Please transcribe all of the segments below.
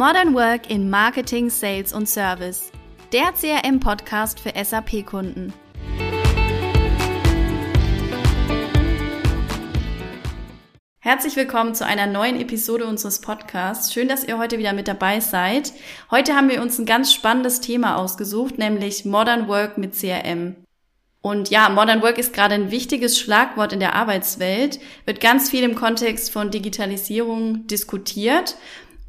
Modern Work in Marketing, Sales und Service. Der CRM-Podcast für SAP-Kunden. Herzlich willkommen zu einer neuen Episode unseres Podcasts. Schön, dass ihr heute wieder mit dabei seid. Heute haben wir uns ein ganz spannendes Thema ausgesucht, nämlich Modern Work mit CRM. Und ja, Modern Work ist gerade ein wichtiges Schlagwort in der Arbeitswelt, wird ganz viel im Kontext von Digitalisierung diskutiert.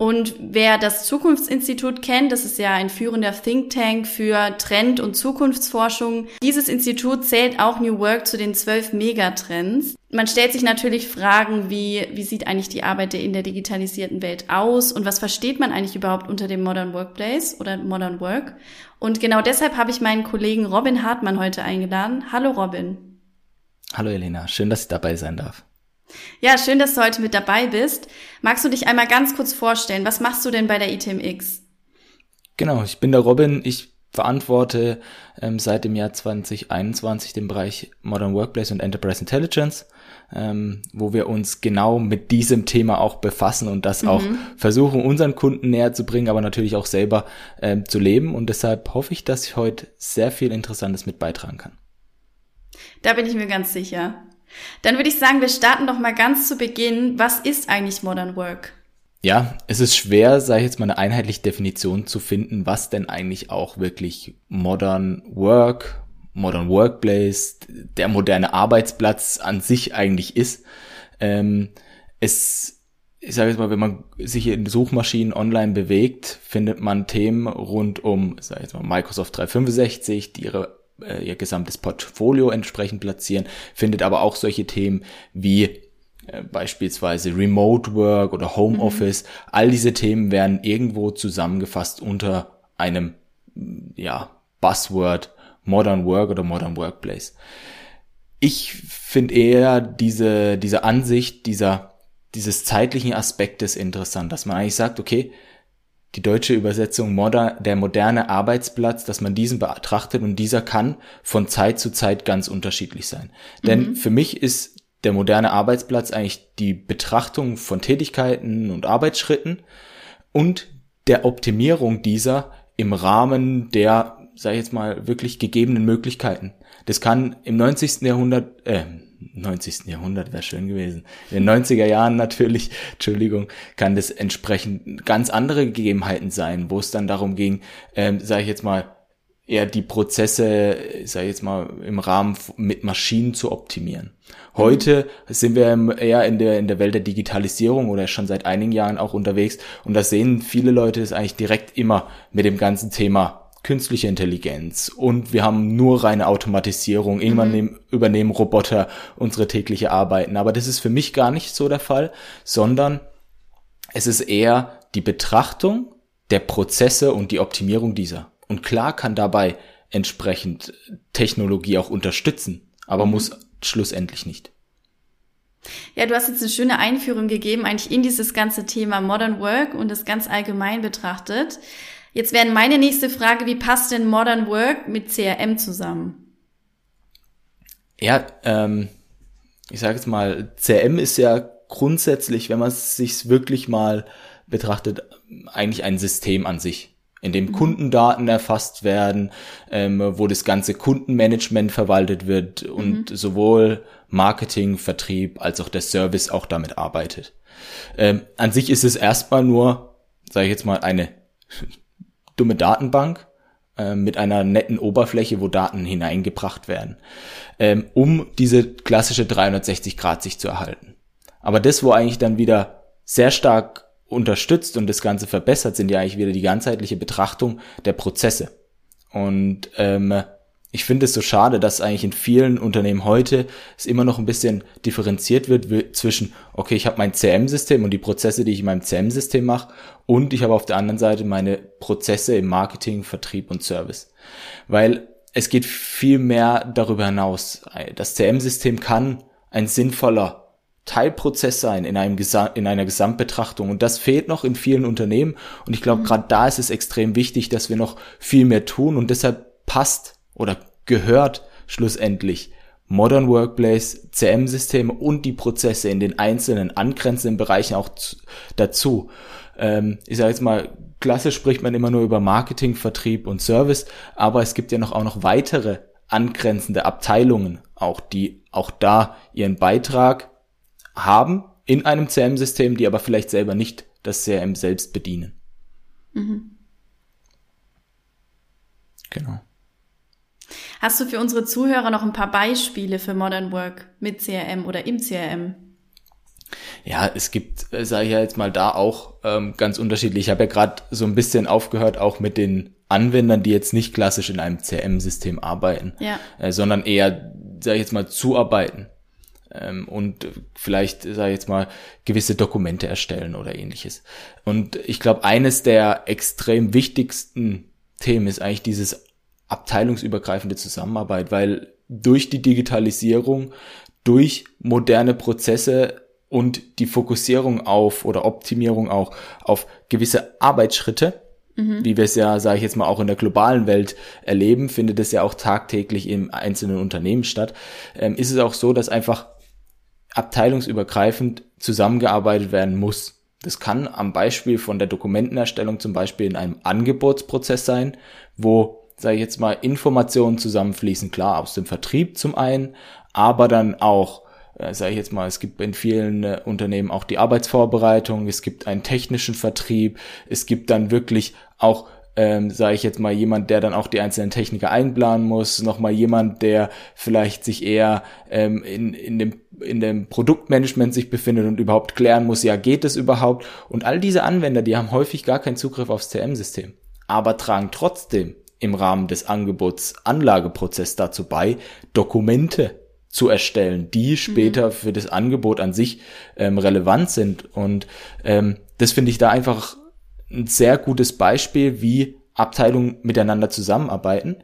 Und wer das Zukunftsinstitut kennt, das ist ja ein führender Think Tank für Trend- und Zukunftsforschung. Dieses Institut zählt auch New Work zu den zwölf Megatrends. Man stellt sich natürlich Fragen wie, wie sieht eigentlich die Arbeit in der digitalisierten Welt aus und was versteht man eigentlich überhaupt unter dem Modern Workplace oder Modern Work? Und genau deshalb habe ich meinen Kollegen Robin Hartmann heute eingeladen. Hallo Robin. Hallo Elena, schön, dass ich dabei sein darf. Ja, schön, dass du heute mit dabei bist. Magst du dich einmal ganz kurz vorstellen? Was machst du denn bei der ITMX? Genau, ich bin der Robin. Ich verantworte ähm, seit dem Jahr 2021 den Bereich Modern Workplace und Enterprise Intelligence, ähm, wo wir uns genau mit diesem Thema auch befassen und das mhm. auch versuchen, unseren Kunden näher zu bringen, aber natürlich auch selber ähm, zu leben. Und deshalb hoffe ich, dass ich heute sehr viel Interessantes mit beitragen kann. Da bin ich mir ganz sicher. Dann würde ich sagen, wir starten doch mal ganz zu Beginn. Was ist eigentlich Modern Work? Ja, es ist schwer, sage ich jetzt mal, eine einheitliche Definition zu finden, was denn eigentlich auch wirklich Modern Work, Modern Workplace, der moderne Arbeitsplatz an sich eigentlich ist. Ähm, es ich sage jetzt mal, wenn man sich in Suchmaschinen online bewegt, findet man Themen rund um, sag ich jetzt mal, Microsoft 365, die ihre äh, ihr gesamtes Portfolio entsprechend platzieren, findet aber auch solche Themen wie äh, beispielsweise Remote Work oder Homeoffice. Mhm. All diese Themen werden irgendwo zusammengefasst unter einem ja, Buzzword Modern Work oder Modern Workplace. Ich finde eher diese, diese Ansicht, dieser, dieses zeitlichen Aspektes interessant, dass man eigentlich sagt, okay, die deutsche Übersetzung modern, der moderne Arbeitsplatz, dass man diesen betrachtet und dieser kann von Zeit zu Zeit ganz unterschiedlich sein. Mhm. Denn für mich ist der moderne Arbeitsplatz eigentlich die Betrachtung von Tätigkeiten und Arbeitsschritten und der Optimierung dieser im Rahmen der, sag ich jetzt mal, wirklich gegebenen Möglichkeiten. Das kann im 90. Jahrhundert, äh, 90. Jahrhundert wäre schön gewesen. In den 90er Jahren natürlich, Entschuldigung, kann das entsprechend ganz andere Gegebenheiten sein, wo es dann darum ging, ähm, sage ich jetzt mal, eher die Prozesse, sage ich jetzt mal, im Rahmen mit Maschinen zu optimieren. Heute sind wir eher in der, in der Welt der Digitalisierung oder schon seit einigen Jahren auch unterwegs und da sehen viele Leute es eigentlich direkt immer mit dem ganzen Thema künstliche Intelligenz und wir haben nur reine Automatisierung. Irgendwann mhm. nehmen, übernehmen Roboter unsere tägliche Arbeiten. Aber das ist für mich gar nicht so der Fall, sondern es ist eher die Betrachtung der Prozesse und die Optimierung dieser. Und klar kann dabei entsprechend Technologie auch unterstützen, aber mhm. muss schlussendlich nicht. Ja, du hast jetzt eine schöne Einführung gegeben, eigentlich in dieses ganze Thema Modern Work und das ganz allgemein betrachtet. Jetzt wäre meine nächste Frage, wie passt denn Modern Work mit CRM zusammen? Ja, ähm, ich sage jetzt mal, CRM ist ja grundsätzlich, wenn man es sich wirklich mal betrachtet, eigentlich ein System an sich, in dem mhm. Kundendaten erfasst werden, ähm, wo das ganze Kundenmanagement verwaltet wird und mhm. sowohl Marketing, Vertrieb als auch der Service auch damit arbeitet. Ähm, an sich ist es erstmal nur, sage ich jetzt mal, eine dumme Datenbank äh, mit einer netten Oberfläche, wo Daten hineingebracht werden, ähm, um diese klassische 360-Grad-Sicht zu erhalten. Aber das, wo eigentlich dann wieder sehr stark unterstützt und das Ganze verbessert, sind ja eigentlich wieder die ganzheitliche Betrachtung der Prozesse. Und ähm, ich finde es so schade, dass eigentlich in vielen Unternehmen heute es immer noch ein bisschen differenziert wird zwischen, okay, ich habe mein CM-System und die Prozesse, die ich in meinem CM-System mache, und ich habe auf der anderen Seite meine Prozesse im Marketing, Vertrieb und Service. Weil es geht viel mehr darüber hinaus. Das CM-System kann ein sinnvoller Teilprozess sein in, einem in einer Gesamtbetrachtung. Und das fehlt noch in vielen Unternehmen. Und ich glaube, mhm. gerade da ist es extrem wichtig, dass wir noch viel mehr tun. Und deshalb passt oder gehört schlussendlich Modern Workplace, CM-Systeme und die Prozesse in den einzelnen angrenzenden Bereichen auch zu, dazu. Ähm, ich sage jetzt mal, klassisch spricht man immer nur über Marketing, Vertrieb und Service, aber es gibt ja noch auch noch weitere angrenzende Abteilungen, auch die auch da ihren Beitrag haben in einem CM-System, die aber vielleicht selber nicht das CRM selbst bedienen. Mhm. Genau. Hast du für unsere Zuhörer noch ein paar Beispiele für Modern Work mit CRM oder im CRM? Ja, es gibt, äh, sage ich ja jetzt mal, da auch ähm, ganz unterschiedlich. Ich habe ja gerade so ein bisschen aufgehört, auch mit den Anwendern, die jetzt nicht klassisch in einem CRM-System arbeiten, ja. äh, sondern eher, sage ich jetzt mal, zuarbeiten ähm, und vielleicht, sage ich jetzt mal, gewisse Dokumente erstellen oder ähnliches. Und ich glaube, eines der extrem wichtigsten Themen ist eigentlich dieses abteilungsübergreifende Zusammenarbeit, weil durch die Digitalisierung, durch moderne Prozesse und die Fokussierung auf oder Optimierung auch auf gewisse Arbeitsschritte, mhm. wie wir es ja, sage ich jetzt mal, auch in der globalen Welt erleben, findet es ja auch tagtäglich im einzelnen Unternehmen statt, ähm, ist es auch so, dass einfach abteilungsübergreifend zusammengearbeitet werden muss. Das kann am Beispiel von der Dokumentenerstellung zum Beispiel in einem Angebotsprozess sein, wo sage ich jetzt mal, Informationen zusammenfließen, klar aus dem Vertrieb zum einen, aber dann auch, äh, sage ich jetzt mal, es gibt in vielen äh, Unternehmen auch die Arbeitsvorbereitung, es gibt einen technischen Vertrieb, es gibt dann wirklich auch ähm, sage ich jetzt mal, jemand, der dann auch die einzelnen Techniker einplanen muss, nochmal jemand, der vielleicht sich eher ähm, in, in, dem, in dem Produktmanagement sich befindet und überhaupt klären muss, ja, geht es überhaupt? Und all diese Anwender, die haben häufig gar keinen Zugriff aufs CM-System, aber tragen trotzdem im Rahmen des Angebots Anlageprozess dazu bei, Dokumente zu erstellen, die später mhm. für das Angebot an sich ähm, relevant sind. Und ähm, das finde ich da einfach ein sehr gutes Beispiel, wie Abteilungen miteinander zusammenarbeiten.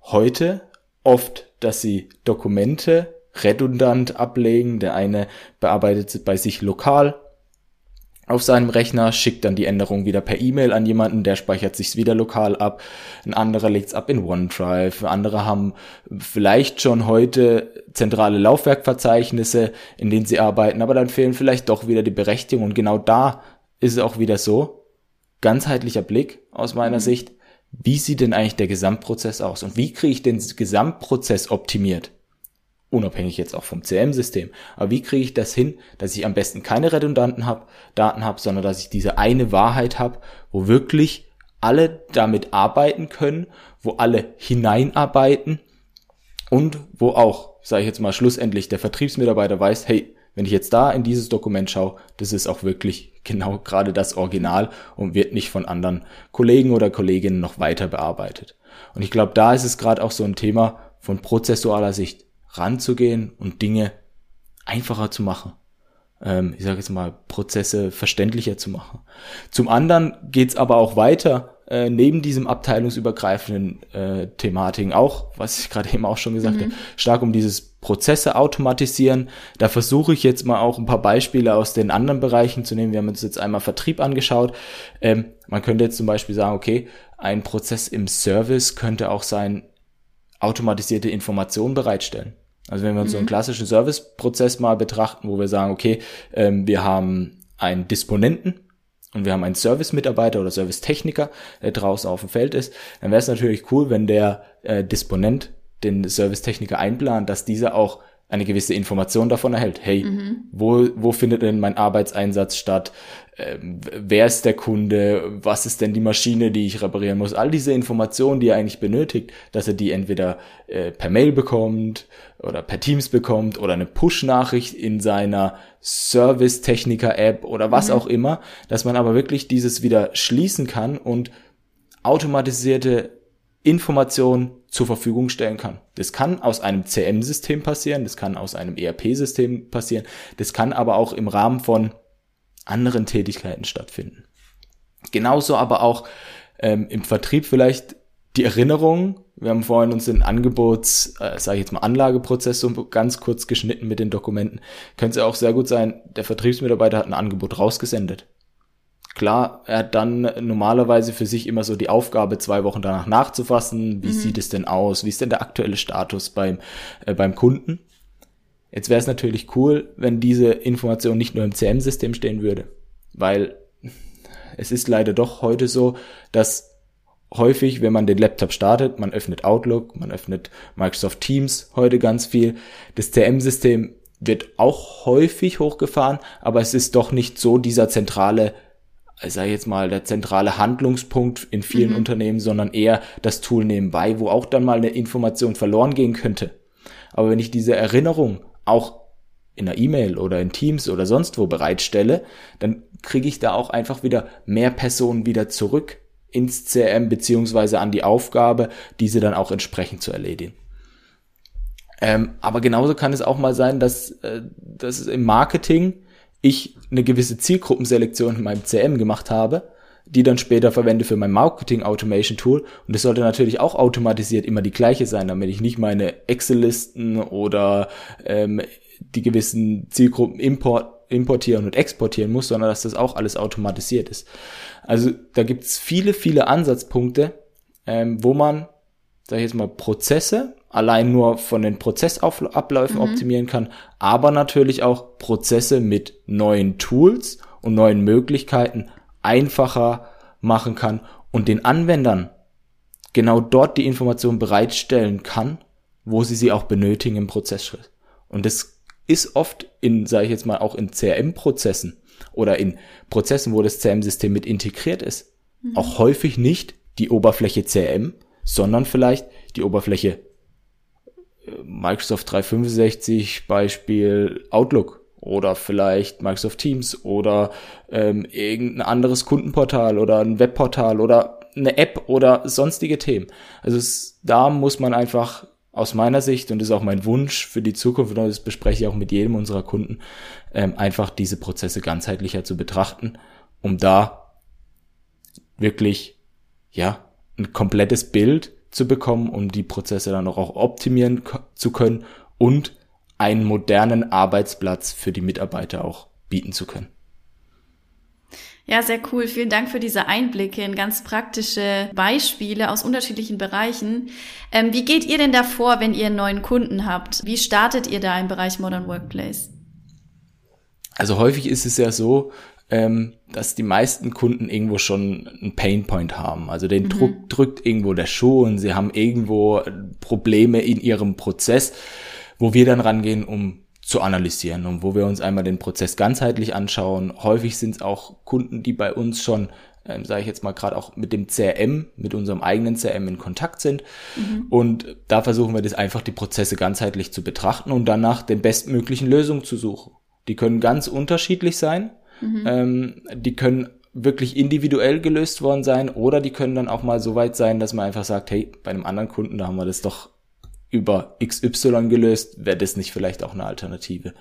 Heute oft, dass sie Dokumente redundant ablegen. Der eine bearbeitet bei sich lokal auf seinem Rechner, schickt dann die Änderung wieder per E-Mail an jemanden, der speichert sich's wieder lokal ab. Ein anderer legt's ab in OneDrive. Andere haben vielleicht schon heute zentrale Laufwerkverzeichnisse, in denen sie arbeiten, aber dann fehlen vielleicht doch wieder die Berechtigung. Und genau da ist es auch wieder so, ganzheitlicher Blick aus meiner mhm. Sicht, wie sieht denn eigentlich der Gesamtprozess aus und wie kriege ich den Gesamtprozess optimiert? Unabhängig jetzt auch vom CM-System. Aber wie kriege ich das hin, dass ich am besten keine redundanten hab, Daten habe, sondern dass ich diese eine Wahrheit habe, wo wirklich alle damit arbeiten können, wo alle hineinarbeiten und wo auch, sage ich jetzt mal schlussendlich, der Vertriebsmitarbeiter weiß, hey, wenn ich jetzt da in dieses Dokument schaue, das ist auch wirklich genau gerade das Original und wird nicht von anderen Kollegen oder Kolleginnen noch weiter bearbeitet. Und ich glaube, da ist es gerade auch so ein Thema von prozessualer Sicht ranzugehen und Dinge einfacher zu machen. Ähm, ich sage jetzt mal, Prozesse verständlicher zu machen. Zum anderen geht's aber auch weiter, äh, neben diesem abteilungsübergreifenden äh, Thematiken auch, was ich gerade eben auch schon gesagt mhm. habe, stark um dieses Prozesse automatisieren. Da versuche ich jetzt mal auch ein paar Beispiele aus den anderen Bereichen zu nehmen. Wir haben uns jetzt einmal Vertrieb angeschaut. Ähm, man könnte jetzt zum Beispiel sagen, okay, ein Prozess im Service könnte auch sein, automatisierte Informationen bereitstellen. Also wenn wir uns mhm. so einen mhm. klassischen Serviceprozess mal betrachten, wo wir sagen, okay, ähm, wir haben einen Disponenten und wir haben einen Service-Mitarbeiter oder Servicetechniker, der draußen auf dem Feld ist, dann wäre es natürlich cool, wenn der äh, Disponent den Servicetechniker einplant, dass dieser auch eine gewisse Information davon erhält. Hey, mhm. wo, wo findet denn mein Arbeitseinsatz statt? Ähm, wer ist der Kunde? Was ist denn die Maschine, die ich reparieren muss? All diese Informationen, die er eigentlich benötigt, dass er die entweder äh, per Mail bekommt oder per Teams bekommt oder eine Push-Nachricht in seiner Service-Techniker-App oder was mhm. auch immer, dass man aber wirklich dieses wieder schließen kann und automatisierte Informationen zur Verfügung stellen kann. Das kann aus einem CM-System passieren, das kann aus einem ERP-System passieren, das kann aber auch im Rahmen von anderen Tätigkeiten stattfinden. Genauso aber auch ähm, im Vertrieb vielleicht die Erinnerung. Wir haben vorhin uns den Angebots, äh, sage ich jetzt mal, Anlageprozess so ganz kurz geschnitten mit den Dokumenten. Könnte es auch sehr gut sein, der Vertriebsmitarbeiter hat ein Angebot rausgesendet. Klar, er hat dann normalerweise für sich immer so die Aufgabe, zwei Wochen danach nachzufassen. Wie mhm. sieht es denn aus? Wie ist denn der aktuelle Status beim, äh, beim Kunden? Jetzt wäre es natürlich cool, wenn diese Information nicht nur im CM-System stehen würde, weil es ist leider doch heute so, dass häufig, wenn man den Laptop startet, man öffnet Outlook, man öffnet Microsoft Teams heute ganz viel. Das CM-System wird auch häufig hochgefahren, aber es ist doch nicht so dieser zentrale ich sage jetzt mal, der zentrale Handlungspunkt in vielen mhm. Unternehmen, sondern eher das Tool nebenbei, wo auch dann mal eine Information verloren gehen könnte. Aber wenn ich diese Erinnerung auch in einer E-Mail oder in Teams oder sonst wo bereitstelle, dann kriege ich da auch einfach wieder mehr Personen wieder zurück ins CRM beziehungsweise an die Aufgabe, diese dann auch entsprechend zu erledigen. Ähm, aber genauso kann es auch mal sein, dass, äh, dass im Marketing ich eine gewisse Zielgruppenselektion in meinem CM gemacht habe, die dann später verwende für mein Marketing Automation Tool. Und es sollte natürlich auch automatisiert immer die gleiche sein, damit ich nicht meine Excel-Listen oder ähm, die gewissen Zielgruppen import, importieren und exportieren muss, sondern dass das auch alles automatisiert ist. Also da gibt's viele, viele Ansatzpunkte, ähm, wo man, sag ich jetzt mal, Prozesse allein nur von den Prozessabläufen mhm. optimieren kann, aber natürlich auch Prozesse mit neuen Tools und neuen Möglichkeiten einfacher machen kann und den Anwendern genau dort die Information bereitstellen kann, wo sie sie auch benötigen im Prozessschritt. Und das ist oft in, sage ich jetzt mal, auch in CRM-Prozessen oder in Prozessen, wo das CRM-System mit integriert ist, mhm. auch häufig nicht die Oberfläche CRM, sondern vielleicht die Oberfläche Microsoft 365 Beispiel Outlook oder vielleicht Microsoft Teams oder ähm, irgendein anderes Kundenportal oder ein Webportal oder eine App oder sonstige Themen. Also es, da muss man einfach aus meiner Sicht, und ist auch mein Wunsch für die Zukunft, und das bespreche ich auch mit jedem unserer Kunden, ähm, einfach diese Prozesse ganzheitlicher zu betrachten, um da wirklich, ja, ein komplettes Bild zu bekommen, um die Prozesse dann auch optimieren zu können und einen modernen Arbeitsplatz für die Mitarbeiter auch bieten zu können. Ja, sehr cool. Vielen Dank für diese Einblicke in ganz praktische Beispiele aus unterschiedlichen Bereichen. Ähm, wie geht ihr denn da vor, wenn ihr einen neuen Kunden habt? Wie startet ihr da im Bereich Modern Workplace? Also häufig ist es ja so, ähm, dass die meisten Kunden irgendwo schon einen Painpoint haben. Also den mhm. Druck drückt irgendwo der Schuh und sie haben irgendwo Probleme in ihrem Prozess, wo wir dann rangehen, um zu analysieren und wo wir uns einmal den Prozess ganzheitlich anschauen. Häufig sind es auch Kunden, die bei uns schon, ähm, sage ich jetzt mal gerade auch mit dem CRM, mit unserem eigenen CRM in Kontakt sind. Mhm. Und da versuchen wir das einfach die Prozesse ganzheitlich zu betrachten und danach den bestmöglichen Lösungen zu suchen. Die können ganz unterschiedlich sein. Mhm. Ähm, die können wirklich individuell gelöst worden sein oder die können dann auch mal so weit sein, dass man einfach sagt, hey, bei einem anderen Kunden, da haben wir das doch über XY gelöst, wäre das nicht vielleicht auch eine Alternative.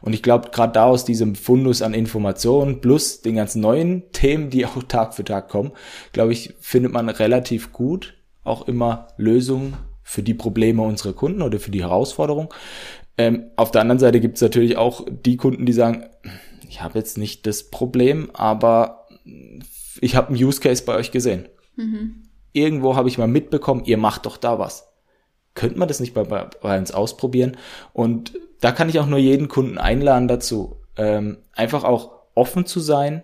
Und ich glaube, gerade da aus diesem Fundus an Informationen plus den ganzen neuen Themen, die auch Tag für Tag kommen, glaube ich, findet man relativ gut auch immer Lösungen für die Probleme unserer Kunden oder für die Herausforderung. Ähm, auf der anderen Seite gibt es natürlich auch die Kunden, die sagen, ich habe jetzt nicht das Problem, aber ich habe einen Use Case bei euch gesehen. Mhm. Irgendwo habe ich mal mitbekommen, ihr macht doch da was. Könnte man das nicht bei, bei uns ausprobieren? Und da kann ich auch nur jeden Kunden einladen dazu, ähm, einfach auch offen zu sein,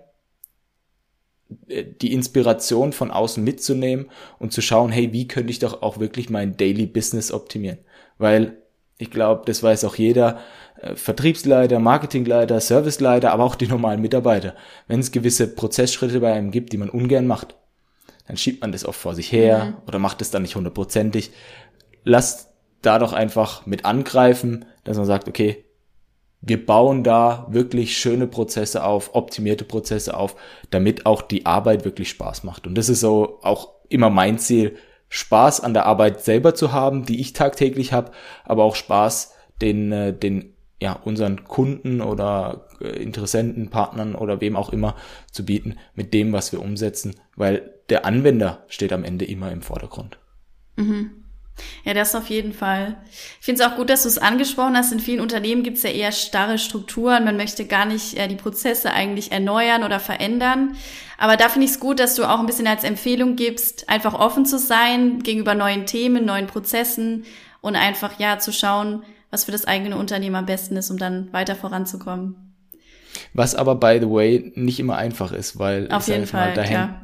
äh, die Inspiration von außen mitzunehmen und zu schauen, hey, wie könnte ich doch auch wirklich mein Daily Business optimieren? Weil ich glaube, das weiß auch jeder, äh, Vertriebsleiter, Marketingleiter, Serviceleiter, aber auch die normalen Mitarbeiter. Wenn es gewisse Prozessschritte bei einem gibt, die man ungern macht, dann schiebt man das oft vor sich her mhm. oder macht es dann nicht hundertprozentig. Lasst da doch einfach mit angreifen, dass man sagt, okay, wir bauen da wirklich schöne Prozesse auf, optimierte Prozesse auf, damit auch die Arbeit wirklich Spaß macht. Und das ist so auch immer mein Ziel, Spaß an der Arbeit selber zu haben, die ich tagtäglich habe, aber auch Spaß, den, äh, den ja, unseren Kunden oder äh, Interessenten, Partnern oder wem auch immer zu bieten mit dem, was wir umsetzen, weil der Anwender steht am Ende immer im Vordergrund. Mhm. Ja, das auf jeden Fall. Ich finde es auch gut, dass du es angesprochen hast. In vielen Unternehmen gibt es ja eher starre Strukturen. Man möchte gar nicht äh, die Prozesse eigentlich erneuern oder verändern. Aber da finde ich es gut, dass du auch ein bisschen als Empfehlung gibst, einfach offen zu sein gegenüber neuen Themen, neuen Prozessen und einfach ja zu schauen, was für das eigene Unternehmen am besten ist, um dann weiter voranzukommen. Was aber, by the way, nicht immer einfach ist, weil Auf jeden Fall, mal, dahin,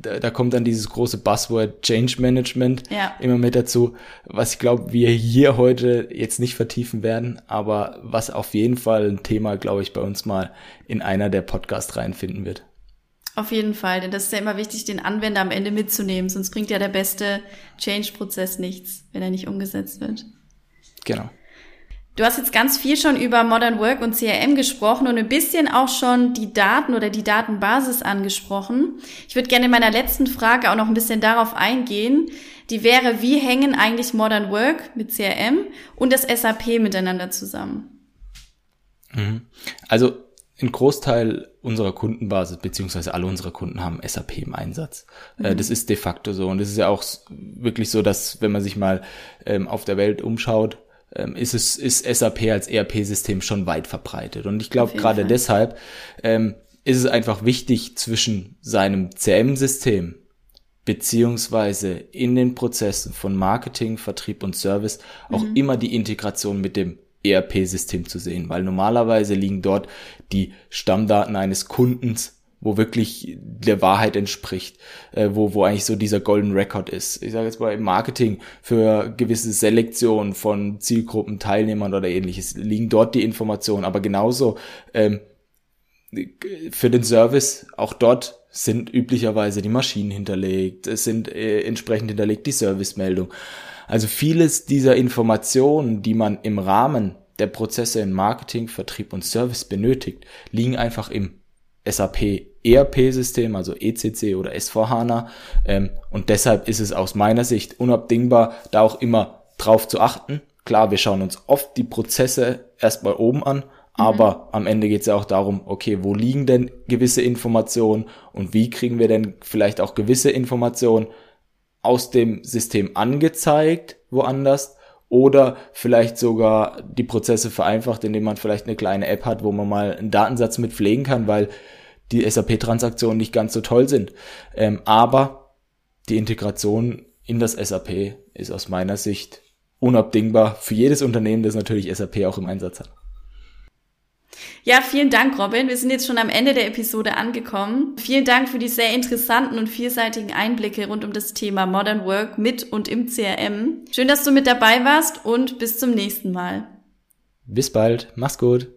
da, da kommt dann dieses große Buzzword Change Management ja. immer mit dazu, was ich glaube, wir hier heute jetzt nicht vertiefen werden, aber was auf jeden Fall ein Thema, glaube ich, bei uns mal in einer der Podcasts reinfinden wird. Auf jeden Fall, denn das ist ja immer wichtig, den Anwender am Ende mitzunehmen, sonst bringt ja der beste Change-Prozess nichts, wenn er nicht umgesetzt wird. Genau. Du hast jetzt ganz viel schon über Modern Work und CRM gesprochen und ein bisschen auch schon die Daten oder die Datenbasis angesprochen. Ich würde gerne in meiner letzten Frage auch noch ein bisschen darauf eingehen. Die wäre, wie hängen eigentlich Modern Work mit CRM und das SAP miteinander zusammen? Mhm. Also ein Großteil unserer Kundenbasis, beziehungsweise alle unsere Kunden haben SAP im Einsatz. Äh, mhm. Das ist de facto so. Und es ist ja auch wirklich so, dass wenn man sich mal ähm, auf der Welt umschaut, ähm, ist es ist SAP als ERP-System schon weit verbreitet. Und ich glaube gerade deshalb ähm, ist es einfach wichtig zwischen seinem CM-System beziehungsweise in den Prozessen von Marketing, Vertrieb und Service auch mhm. immer die Integration mit dem ERP-System zu sehen, weil normalerweise liegen dort die Stammdaten eines Kundens wo wirklich der Wahrheit entspricht, äh, wo, wo eigentlich so dieser Golden Record ist. Ich sage jetzt mal im Marketing für gewisse Selektion von Zielgruppen, Teilnehmern oder ähnliches liegen dort die Informationen, aber genauso ähm, für den Service, auch dort sind üblicherweise die Maschinen hinterlegt, es sind äh, entsprechend hinterlegt die Servicemeldung. Also vieles dieser Informationen, die man im Rahmen der Prozesse in Marketing, Vertrieb und Service benötigt, liegen einfach im SAP ERP-System, also ECC oder S4HANA. Ähm, und deshalb ist es aus meiner Sicht unabdingbar, da auch immer drauf zu achten. Klar, wir schauen uns oft die Prozesse erstmal oben an, aber mhm. am Ende geht es ja auch darum, okay, wo liegen denn gewisse Informationen und wie kriegen wir denn vielleicht auch gewisse Informationen aus dem System angezeigt, woanders, oder vielleicht sogar die Prozesse vereinfacht, indem man vielleicht eine kleine App hat, wo man mal einen Datensatz mit pflegen kann, weil die SAP-Transaktionen nicht ganz so toll sind. Ähm, aber die Integration in das SAP ist aus meiner Sicht unabdingbar für jedes Unternehmen, das natürlich SAP auch im Einsatz hat. Ja, vielen Dank, Robin. Wir sind jetzt schon am Ende der Episode angekommen. Vielen Dank für die sehr interessanten und vielseitigen Einblicke rund um das Thema Modern Work mit und im CRM. Schön, dass du mit dabei warst und bis zum nächsten Mal. Bis bald. Mach's gut.